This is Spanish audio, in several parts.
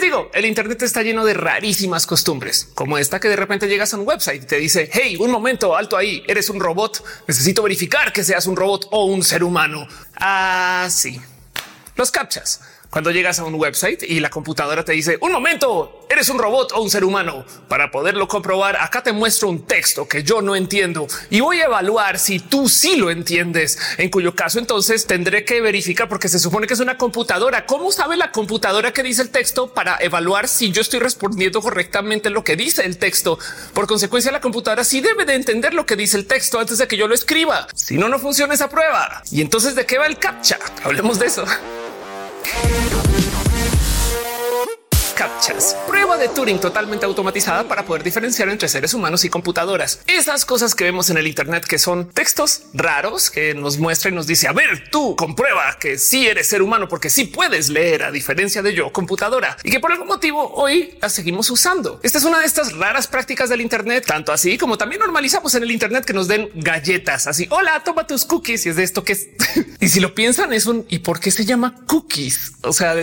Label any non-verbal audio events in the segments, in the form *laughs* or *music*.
les digo, el Internet está lleno de rarísimas costumbres, como esta que de repente llegas a un website y te dice, hey, un momento, alto ahí, eres un robot, necesito verificar que seas un robot o un ser humano. Así. Ah, Los captchas cuando llegas a un website y la computadora te dice un momento, eres un robot o un ser humano. Para poderlo comprobar, acá te muestro un texto que yo no entiendo y voy a evaluar si tú sí lo entiendes, en cuyo caso entonces tendré que verificar porque se supone que es una computadora. ¿Cómo sabe la computadora que dice el texto para evaluar si yo estoy respondiendo correctamente lo que dice el texto? Por consecuencia, la computadora sí debe de entender lo que dice el texto antes de que yo lo escriba. Si no, no funciona esa prueba. Y entonces, ¿de qué va el captcha? Hablemos de eso. Captchas. Prueba de Turing totalmente automatizada para poder diferenciar entre seres humanos y computadoras. Esas cosas que vemos en el Internet que son textos raros que nos muestra y nos dice, a ver, tú comprueba que sí eres ser humano porque sí puedes leer a diferencia de yo computadora y que por algún motivo hoy la seguimos usando. Esta es una de estas raras prácticas del Internet, tanto así como también normalizamos en el Internet que nos den galletas así. Hola, toma tus cookies y es de esto que es. *laughs* y si lo piensan es un y por qué se llama cookies? O sea,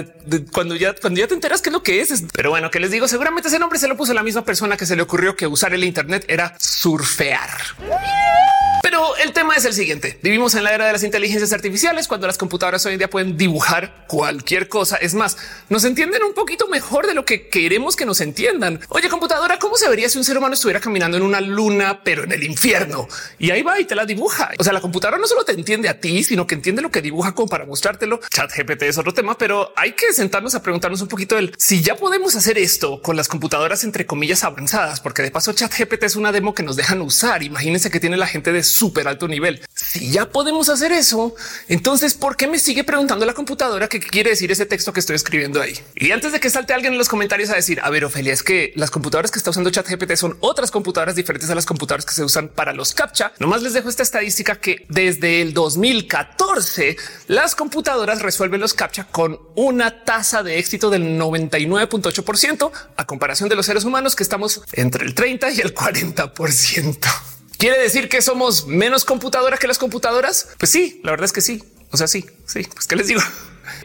cuando ya cuando ya te enteras qué es lo que es pero bueno, que les digo, seguramente ese nombre se lo puso la misma persona que se le ocurrió que usar el Internet era surfear. Pero el tema es el siguiente. Vivimos en la era de las inteligencias artificiales cuando las computadoras hoy en día pueden dibujar cualquier cosa. Es más, nos entienden un poquito mejor de lo que queremos que nos entiendan. Oye, computadora, ¿cómo se vería si un ser humano estuviera caminando en una luna, pero en el infierno? Y ahí va y te la dibuja. O sea, la computadora no solo te entiende a ti, sino que entiende lo que dibuja como para mostrártelo. Chat GPT es otro tema, pero hay que sentarnos a preguntarnos un poquito el si ya podemos hacer esto con las computadoras entre comillas avanzadas, porque de paso chat GPT es una demo que nos dejan usar. Imagínense que tiene la gente de súper alto nivel. Si ya podemos hacer eso, entonces ¿por qué me sigue preguntando la computadora qué quiere decir ese texto que estoy escribiendo ahí? Y antes de que salte alguien en los comentarios a decir, a ver, Ofelia, es que las computadoras que está usando chat GPT son otras computadoras diferentes a las computadoras que se usan para los captcha. Nomás les dejo esta estadística que desde el 2014 las computadoras resuelven los captcha con una tasa de éxito del 99.8% a comparación de los seres humanos que estamos entre el 30 y el 40%. ¿Quiere decir que somos menos computadoras que las computadoras? Pues sí, la verdad es que sí. O sea, sí, sí. Pues qué les digo.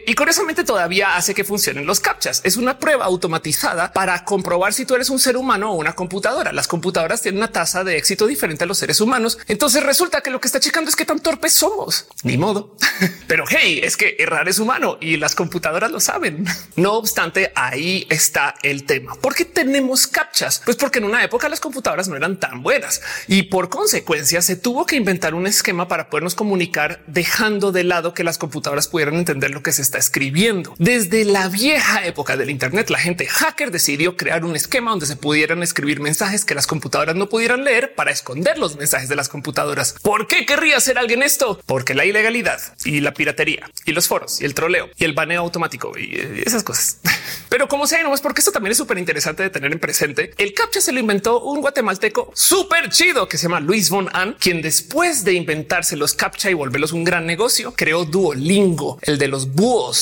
Y curiosamente todavía hace que funcionen los captchas. Es una prueba automatizada para comprobar si tú eres un ser humano o una computadora. Las computadoras tienen una tasa de éxito diferente a los seres humanos. Entonces resulta que lo que está checando es qué tan torpes somos. Ni modo. *laughs* Pero hey, es que errar es humano y las computadoras lo saben. No obstante, ahí está el tema. ¿Por qué tenemos captchas? Pues porque en una época las computadoras no eran tan buenas y por consecuencia se tuvo que inventar un esquema para podernos comunicar dejando de lado que las computadoras pudieran entender lo que se está escribiendo. Desde la vieja época del Internet, la gente hacker decidió crear un esquema donde se pudieran escribir mensajes que las computadoras no pudieran leer para esconder los mensajes de las computadoras. ¿Por qué querría hacer alguien esto? Porque la ilegalidad y la piratería y los foros y el troleo y el baneo automático y eh, esas cosas. *laughs* Pero como sea, no es porque esto también es súper interesante de tener en presente. El captcha se lo inventó un guatemalteco súper chido que se llama Luis von An, quien después de inventarse los captcha y volverlos un gran negocio, creó Duolingo, el de los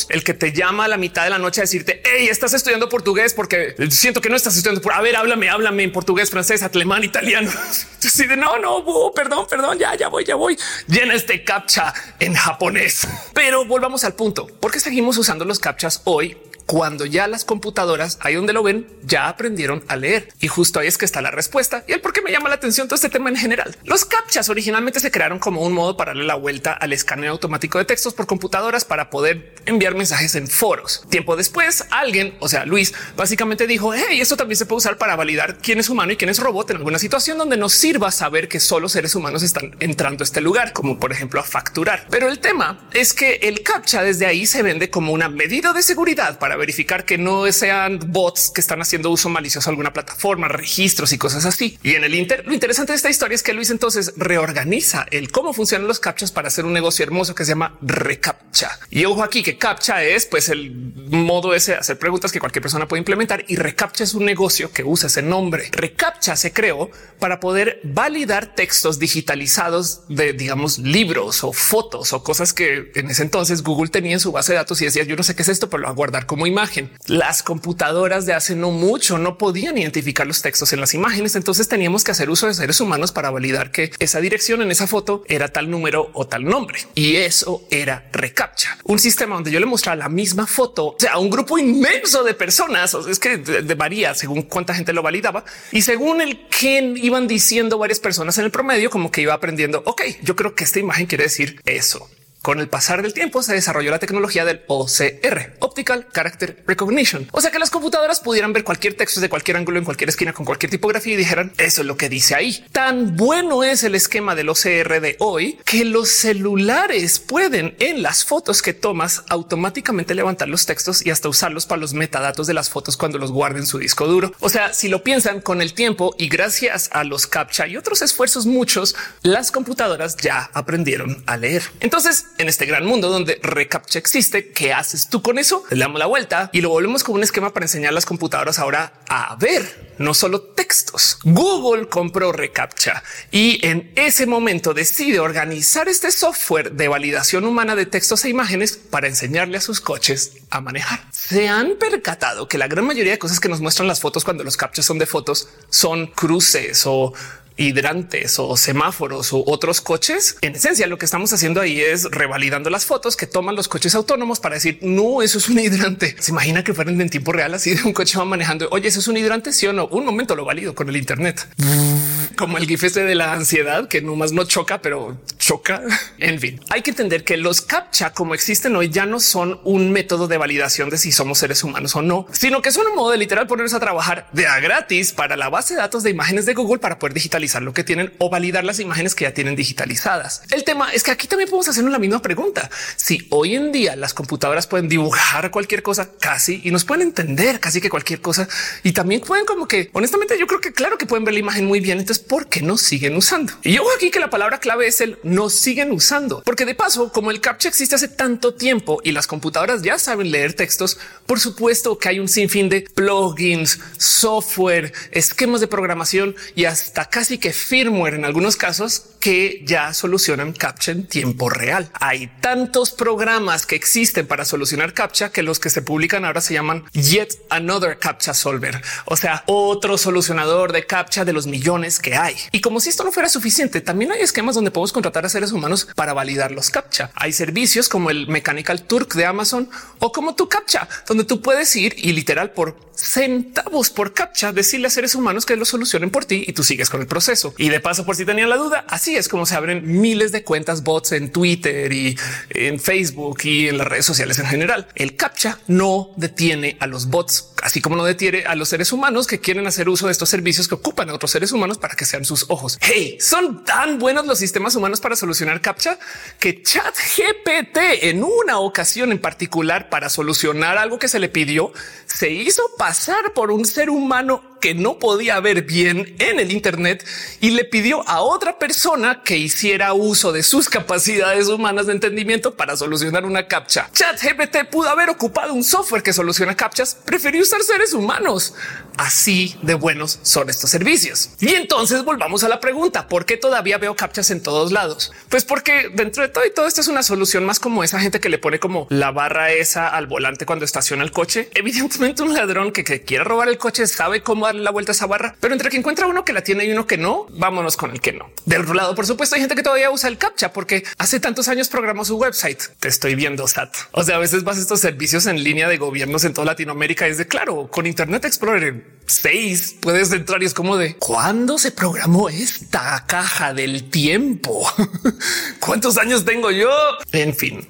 el que te llama a la mitad de la noche a decirte, hey, estás estudiando portugués porque siento que no estás estudiando. Por a ver, háblame, háblame en portugués, francés, alemán, italiano. *laughs* Así de no, no, búho, perdón, perdón, ya, ya voy, ya voy. Llena este captcha en japonés. *laughs* Pero volvamos al punto. ¿Por qué seguimos usando los captchas hoy cuando ya las computadoras, ahí donde lo ven, ya aprendieron a leer. Y justo ahí es que está la respuesta y el por qué me llama la atención todo este tema en general. Los captchas originalmente se crearon como un modo para darle la vuelta al escaneo automático de textos por computadoras para poder enviar mensajes en foros. Tiempo después, alguien, o sea, Luis, básicamente dijo, hey, esto también se puede usar para validar quién es humano y quién es robot en alguna situación donde nos sirva saber que solo seres humanos están entrando a este lugar, como por ejemplo a facturar. Pero el tema es que el captcha desde ahí se vende como una medida de seguridad para verificar que no sean bots que están haciendo uso malicioso de alguna plataforma, registros y cosas así. Y en el Inter, lo interesante de esta historia es que Luis entonces reorganiza el cómo funcionan los captchas para hacer un negocio hermoso que se llama recaptcha. Y ojo aquí que captcha es pues el modo ese de hacer preguntas que cualquier persona puede implementar y recaptcha es un negocio que usa ese nombre. Recaptcha se creó para poder validar textos digitalizados de digamos libros o fotos o cosas que en ese entonces Google tenía en su base de datos y decía yo no sé qué es esto, pero lo voy a guardar como imagen. Las computadoras de hace no mucho no podían identificar los textos en las imágenes, entonces teníamos que hacer uso de seres humanos para validar que esa dirección en esa foto era tal número o tal nombre. Y eso era reCAPTCHA, un sistema donde yo le mostraba la misma foto a un grupo inmenso de personas. es que de, varía según cuánta gente lo validaba y según el que iban diciendo varias personas en el promedio, como que iba aprendiendo. Ok, yo creo que esta imagen quiere decir eso. Con el pasar del tiempo se desarrolló la tecnología del OCR, Optical Character Recognition. O sea que las computadoras pudieran ver cualquier texto de cualquier ángulo en cualquier esquina con cualquier tipografía y dijeran eso es lo que dice ahí. Tan bueno es el esquema del OCR de hoy que los celulares pueden en las fotos que tomas automáticamente levantar los textos y hasta usarlos para los metadatos de las fotos cuando los guarden su disco duro. O sea, si lo piensan con el tiempo y gracias a los captcha y otros esfuerzos muchos, las computadoras ya aprendieron a leer. Entonces, en este gran mundo donde reCAPTCHA existe. ¿Qué haces tú con eso? Le damos la vuelta y lo volvemos como un esquema para enseñar las computadoras ahora a ver, no solo textos. Google compró reCAPTCHA y en ese momento decide organizar este software de validación humana de textos e imágenes para enseñarle a sus coches a manejar. Se han percatado que la gran mayoría de cosas que nos muestran las fotos cuando los captchas son de fotos son cruces o hidrantes o semáforos u otros coches. En esencia, lo que estamos haciendo ahí es revalidando las fotos que toman los coches autónomos para decir no, eso es un hidrante. *laughs* Se imagina que fueran en tiempo real así de un coche va manejando. Oye, eso es un hidrante. Sí o no? Un momento lo valido con el Internet, *laughs* como el gif este de la ansiedad que nomás no choca, pero choca. En fin, hay que entender que los captcha como existen hoy ya no son un método de validación de si somos seres humanos o no, sino que son un modo de literal ponernos a trabajar de a gratis para la base de datos de imágenes de Google para poder digitalizar lo que tienen o validar las imágenes que ya tienen digitalizadas. El tema es que aquí también podemos hacernos la misma pregunta. Si hoy en día las computadoras pueden dibujar cualquier cosa casi y nos pueden entender casi que cualquier cosa y también pueden como que honestamente yo creo que claro que pueden ver la imagen muy bien. Entonces, ¿por qué no siguen usando? Y yo aquí que la palabra clave es el no siguen usando, porque de paso, como el captcha existe hace tanto tiempo y las computadoras ya saben leer textos, por supuesto que hay un sinfín de plugins, software, esquemas de programación y hasta casi que firmware en algunos casos que ya solucionan captcha en tiempo real. Hay tantos programas que existen para solucionar captcha que los que se publican ahora se llaman Yet Another Captcha Solver, o sea, otro solucionador de captcha de los millones que hay. Y como si esto no fuera suficiente, también hay esquemas donde podemos contratar a seres humanos para validar los captcha. Hay servicios como el Mechanical Turk de Amazon o como tu captcha, donde tú puedes ir y literal por centavos por captcha decirle a seres humanos que lo solucionen por ti y tú sigues con el proceso. Y de paso, por si tenían la duda, así es como se abren miles de cuentas bots en Twitter y en Facebook y en las redes sociales en general. El captcha no detiene a los bots, así como no detiene a los seres humanos que quieren hacer uso de estos servicios que ocupan a otros seres humanos para que sean sus ojos. Hey, son tan buenos los sistemas humanos para solucionar captcha que Chat GPT en una ocasión en particular para solucionar algo que se le pidió se hizo pasar por un ser humano que no podía ver bien en el Internet y le pidió a otra persona que hiciera uso de sus capacidades humanas de entendimiento para solucionar una captcha. Chat GPT pudo haber ocupado un software que soluciona captchas, prefirió usar seres humanos. Así de buenos son estos servicios. Y entonces volvamos a la pregunta, ¿por qué todavía veo captchas en todos lados? Pues porque dentro de todo y todo esto es una solución más como esa gente que le pone como la barra esa al volante cuando estaciona el coche. Evidentemente un ladrón que, que quiere robar el coche sabe cómo la vuelta a esa barra, pero entre que encuentra uno que la tiene y uno que no, vámonos con el que no. Del otro lado, por supuesto, hay gente que todavía usa el captcha porque hace tantos años programó su website. Te estoy viendo SAT. O sea, a veces vas a estos servicios en línea de gobiernos en toda Latinoamérica. Es de claro, con Internet Explorer 6 puedes entrar y es como de cuándo se programó esta caja del tiempo? *laughs* ¿Cuántos años tengo yo? En fin,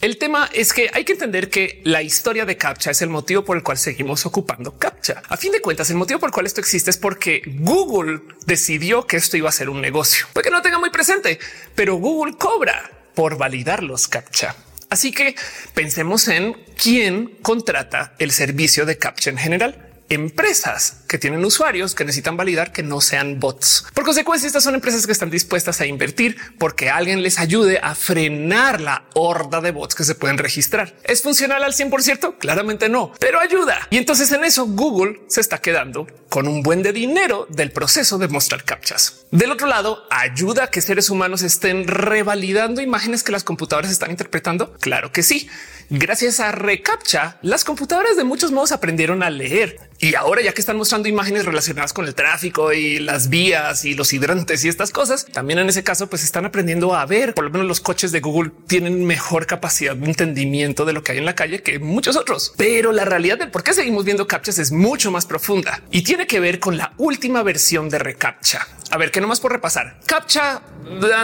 el tema es que hay que entender que la historia de CAPTCHA es el motivo por el cual seguimos ocupando CAPTCHA. A fin de cuentas, el motivo por el cual esto existe es porque Google decidió que esto iba a ser un negocio. Puede que no tenga muy presente, pero Google cobra por validar los CAPTCHA. Así que pensemos en quién contrata el servicio de CAPTCHA en general. Empresas que tienen usuarios que necesitan validar que no sean bots. Por consecuencia, estas son empresas que están dispuestas a invertir porque alguien les ayude a frenar la horda de bots que se pueden registrar. ¿Es funcional al 100%? Claramente no, pero ayuda. Y entonces en eso Google se está quedando con un buen de dinero del proceso de mostrar captchas. Del otro lado, ayuda a que seres humanos estén revalidando imágenes que las computadoras están interpretando. Claro que sí. Gracias a reCAPTCHA, las computadoras de muchos modos aprendieron a leer y ahora ya que están mostrando imágenes relacionadas con el tráfico y las vías y los hidrantes y estas cosas, también en ese caso pues están aprendiendo a ver, por lo menos los coches de Google tienen mejor capacidad de entendimiento de lo que hay en la calle que muchos otros. Pero la realidad de por qué seguimos viendo captchas es mucho más profunda y tiene que ver con la última versión de reCAPTCHA. A ver, que nomás por repasar. CAPTCHA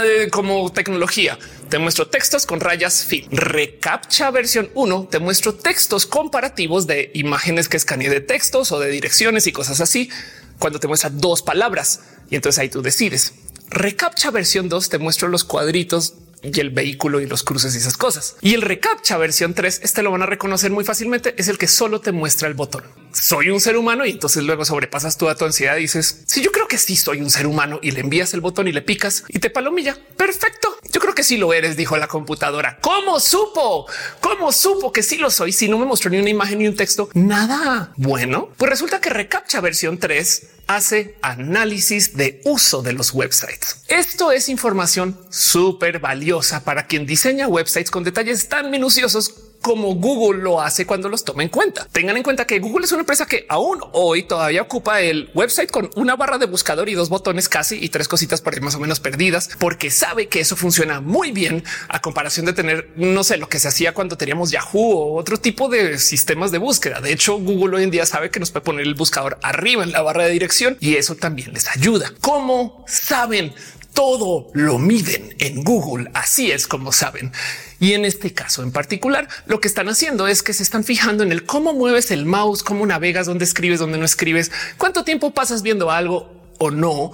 eh, como tecnología te muestro textos con rayas fin. Recaptcha versión 1 te muestro textos comparativos de imágenes que escaneé de textos o de direcciones y cosas así. Cuando te muestra dos palabras y entonces ahí tú decides. Recaptcha versión 2 te muestro los cuadritos y el vehículo y los cruces y esas cosas. Y el recaptcha versión 3, este lo van a reconocer muy fácilmente, es el que solo te muestra el botón. Soy un ser humano y entonces luego sobrepasas toda tu ansiedad y dices, si yo creo que sí soy un ser humano y le envías el botón y le picas y te palomilla. Perfecto. Yo creo que sí lo eres, dijo la computadora. ¿Cómo supo? ¿Cómo supo que sí lo soy? Si no me mostró ni una imagen ni un texto, nada. Bueno, pues resulta que recaptcha versión 3 hace análisis de uso de los websites. Esto es información súper valiosa para quien diseña websites con detalles tan minuciosos como Google lo hace cuando los toma en cuenta. Tengan en cuenta que Google es una empresa que aún hoy todavía ocupa el website con una barra de buscador y dos botones casi y tres cositas por ahí más o menos perdidas, porque sabe que eso funciona muy bien a comparación de tener, no sé, lo que se hacía cuando teníamos Yahoo o otro tipo de sistemas de búsqueda. De hecho, Google hoy en día sabe que nos puede poner el buscador arriba en la barra de dirección y eso también les ayuda. ¿Cómo saben? Todo lo miden en Google. Así es como saben. Y en este caso en particular, lo que están haciendo es que se están fijando en el cómo mueves el mouse, cómo navegas, dónde escribes, dónde no escribes, cuánto tiempo pasas viendo algo o no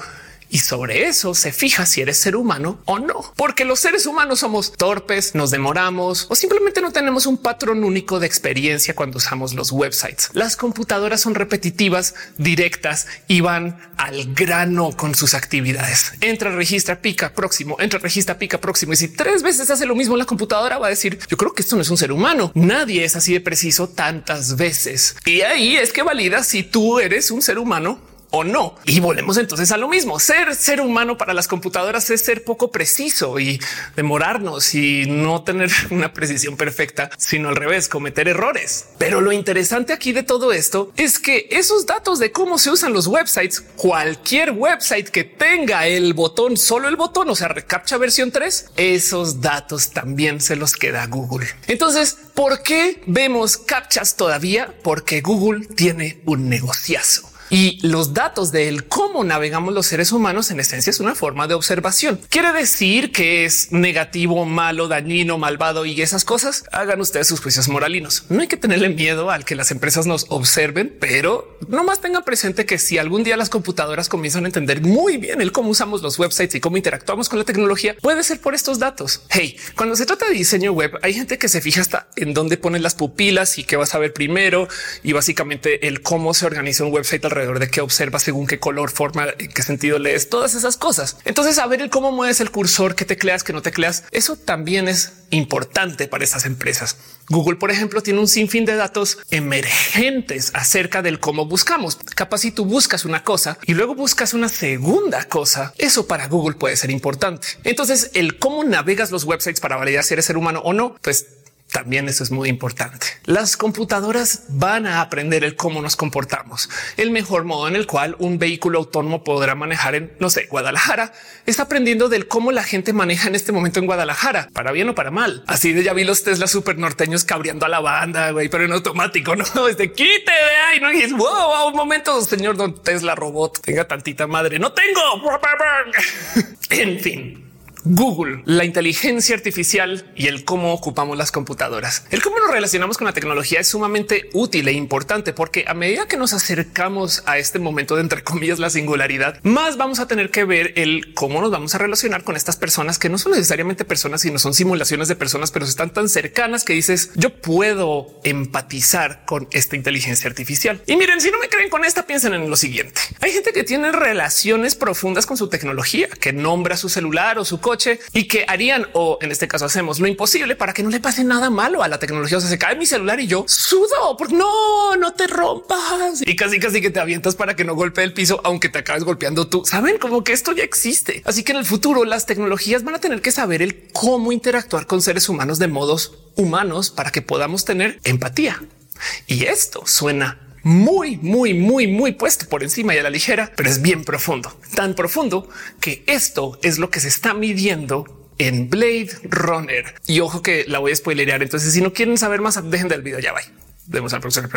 y sobre eso se fija si eres ser humano o no, porque los seres humanos somos torpes, nos demoramos o simplemente no tenemos un patrón único de experiencia cuando usamos los websites. Las computadoras son repetitivas, directas y van al grano con sus actividades. Entra, registra, pica, próximo, entra, registra, pica, próximo. Y si tres veces hace lo mismo la computadora, va a decir yo creo que esto no es un ser humano. Nadie es así de preciso tantas veces. Y ahí es que valida si tú eres un ser humano o no. Y volvemos entonces a lo mismo. Ser ser humano para las computadoras es ser poco preciso y demorarnos y no tener *laughs* una precisión perfecta, sino al revés, cometer errores. Pero lo interesante aquí de todo esto es que esos datos de cómo se usan los websites, cualquier website que tenga el botón, solo el botón, o sea, recaptcha versión 3, esos datos también se los queda Google. Entonces, ¿por qué vemos captchas todavía? Porque Google tiene un negociazo. Y los datos de cómo navegamos los seres humanos en esencia es una forma de observación. Quiere decir que es negativo, malo, dañino, malvado y esas cosas. Hagan ustedes sus juicios moralinos. No hay que tenerle miedo al que las empresas nos observen, pero no más tengan presente que si algún día las computadoras comienzan a entender muy bien el cómo usamos los websites y cómo interactuamos con la tecnología, puede ser por estos datos. Hey, cuando se trata de diseño web, hay gente que se fija hasta en dónde ponen las pupilas y qué vas a ver primero y básicamente el cómo se organiza un website alrededor alrededor de qué observas, según qué color, forma, en qué sentido lees, todas esas cosas. Entonces, saber el cómo mueves el cursor, que tecleas, que no tecleas, eso también es importante para estas empresas. Google, por ejemplo, tiene un sinfín de datos emergentes acerca del cómo buscamos. Capaz si tú buscas una cosa y luego buscas una segunda cosa, eso para Google puede ser importante. Entonces, el cómo navegas los websites para validar si eres ser humano o no, pues también eso es muy importante. Las computadoras van a aprender el cómo nos comportamos. El mejor modo en el cual un vehículo autónomo podrá manejar en, no sé, Guadalajara, está aprendiendo del cómo la gente maneja en este momento en Guadalajara, para bien o para mal. Así de ya vi los Tesla super norteños cabreando a la banda, güey, pero en automático, *laughs* no es de quite y no es wow, un momento, señor don Tesla robot, tenga tantita madre. No tengo. *laughs* en fin, Google, la inteligencia artificial y el cómo ocupamos las computadoras. El cómo nos relacionamos con la tecnología es sumamente útil e importante porque a medida que nos acercamos a este momento de entre comillas la singularidad, más vamos a tener que ver el cómo nos vamos a relacionar con estas personas que no son necesariamente personas, sino son simulaciones de personas, pero están tan cercanas que dices yo puedo empatizar con esta inteligencia artificial. Y miren, si no me creen con esta, piensen en lo siguiente. Hay gente que tiene relaciones profundas con su tecnología, que nombra su celular o su coche y que harían, o en este caso hacemos lo imposible para que no le pase nada malo a la tecnología. O sea, se cae mi celular y yo sudo porque no, no te rompas y casi casi que te avientas para que no golpee el piso, aunque te acabes golpeando tú. Saben como que esto ya existe. Así que en el futuro las tecnologías van a tener que saber el cómo interactuar con seres humanos de modos humanos para que podamos tener empatía. Y esto suena muy, muy, muy, muy puesto por encima y a la ligera, pero es bien profundo, tan profundo que esto es lo que se está midiendo en Blade Runner. Y ojo que la voy a spoilerear. Entonces, si no quieren saber más, dejen del video. Ya va. Vemos al profesor.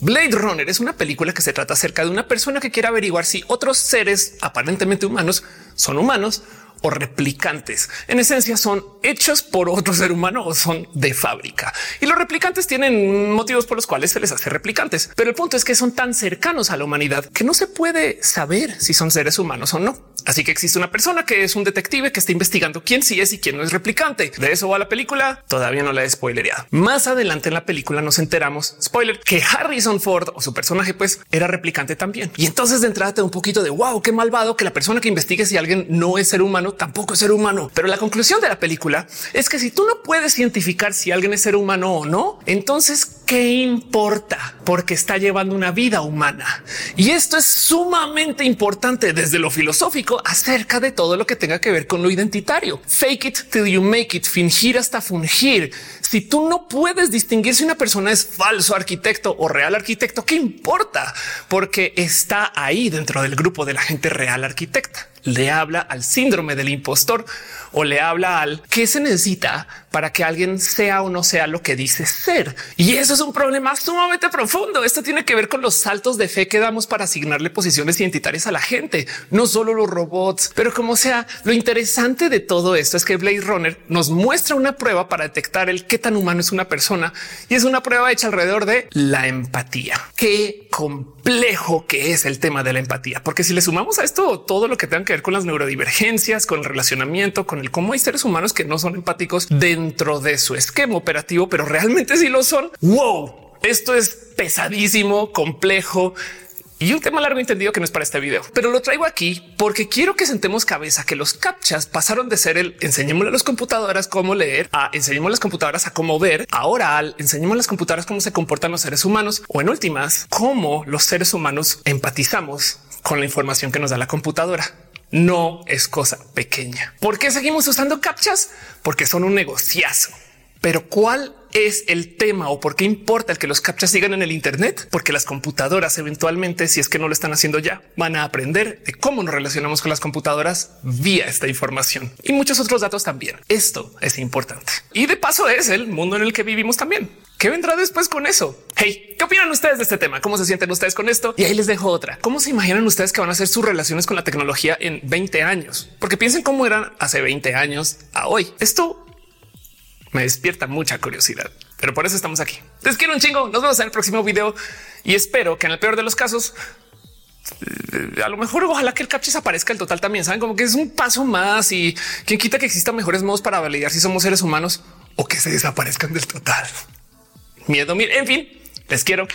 Blade Runner es una película que se trata acerca de una persona que quiere averiguar si otros seres aparentemente humanos son humanos o replicantes. En esencia son hechos por otro ser humano o son de fábrica. Y los replicantes tienen motivos por los cuales se les hace replicantes. Pero el punto es que son tan cercanos a la humanidad que no se puede saber si son seres humanos o no. Así que existe una persona que es un detective que está investigando quién sí es y quién no es replicante. De eso va la película. Todavía no la he spoilereado. Más adelante en la película nos enteramos, spoiler, que Harrison Ford o su personaje pues era replicante también. Y entonces de entrada te da un poquito de wow, qué malvado que la persona que investigue si alguien no es ser humano tampoco es ser humano. Pero la conclusión de la película es que si tú no puedes identificar si alguien es ser humano o no, entonces qué importa porque está llevando una vida humana. Y esto es sumamente importante desde lo filosófico acerca de todo lo que tenga que ver con lo identitario. Fake it till you make it, fingir hasta fungir. Si tú no puedes distinguir si una persona es falso arquitecto o real arquitecto, ¿qué importa? Porque está ahí dentro del grupo de la gente real arquitecta le habla al síndrome del impostor o le habla al qué se necesita para que alguien sea o no sea lo que dice ser. Y eso es un problema sumamente profundo. Esto tiene que ver con los saltos de fe que damos para asignarle posiciones identitarias a la gente, no solo los robots, pero como sea, lo interesante de todo esto es que Blade Runner nos muestra una prueba para detectar el qué tan humano es una persona y es una prueba hecha alrededor de la empatía. Qué complejo que es el tema de la empatía, porque si le sumamos a esto todo lo que tenga que ver con las neurodivergencias, con el relacionamiento, con el cómo hay seres humanos que no son empáticos dentro de su esquema operativo, pero realmente sí lo son. Wow, esto es pesadísimo, complejo y un tema largo entendido que no es para este video, pero lo traigo aquí porque quiero que sentemos cabeza que los captchas pasaron de ser el enseñémosle a las computadoras cómo leer a enseñemos a las computadoras a cómo ver. Ahora al enseñemos a las computadoras cómo se comportan los seres humanos o en últimas, cómo los seres humanos empatizamos con la información que nos da la computadora no es cosa pequeña. ¿Por qué seguimos usando captchas? Porque son un negociazo. Pero ¿cuál es el tema o por qué importa el que los captchas sigan en el Internet? Porque las computadoras eventualmente, si es que no lo están haciendo ya, van a aprender de cómo nos relacionamos con las computadoras vía esta información y muchos otros datos también. Esto es importante. Y de paso es el mundo en el que vivimos también. ¿Qué vendrá después con eso? Hey, ¿qué opinan ustedes de este tema? ¿Cómo se sienten ustedes con esto? Y ahí les dejo otra. ¿Cómo se imaginan ustedes que van a ser sus relaciones con la tecnología en 20 años? Porque piensen cómo eran hace 20 años a hoy. Esto me despierta mucha curiosidad, pero por eso estamos aquí. Les quiero un chingo. Nos vemos en el próximo video y espero que en el peor de los casos eh, a lo mejor ojalá que el captcha aparezca el total también. Saben como que es un paso más y quien quita que existan mejores modos para validar si somos seres humanos o que se desaparezcan del total. Miedo, miedo. En fin, les quiero.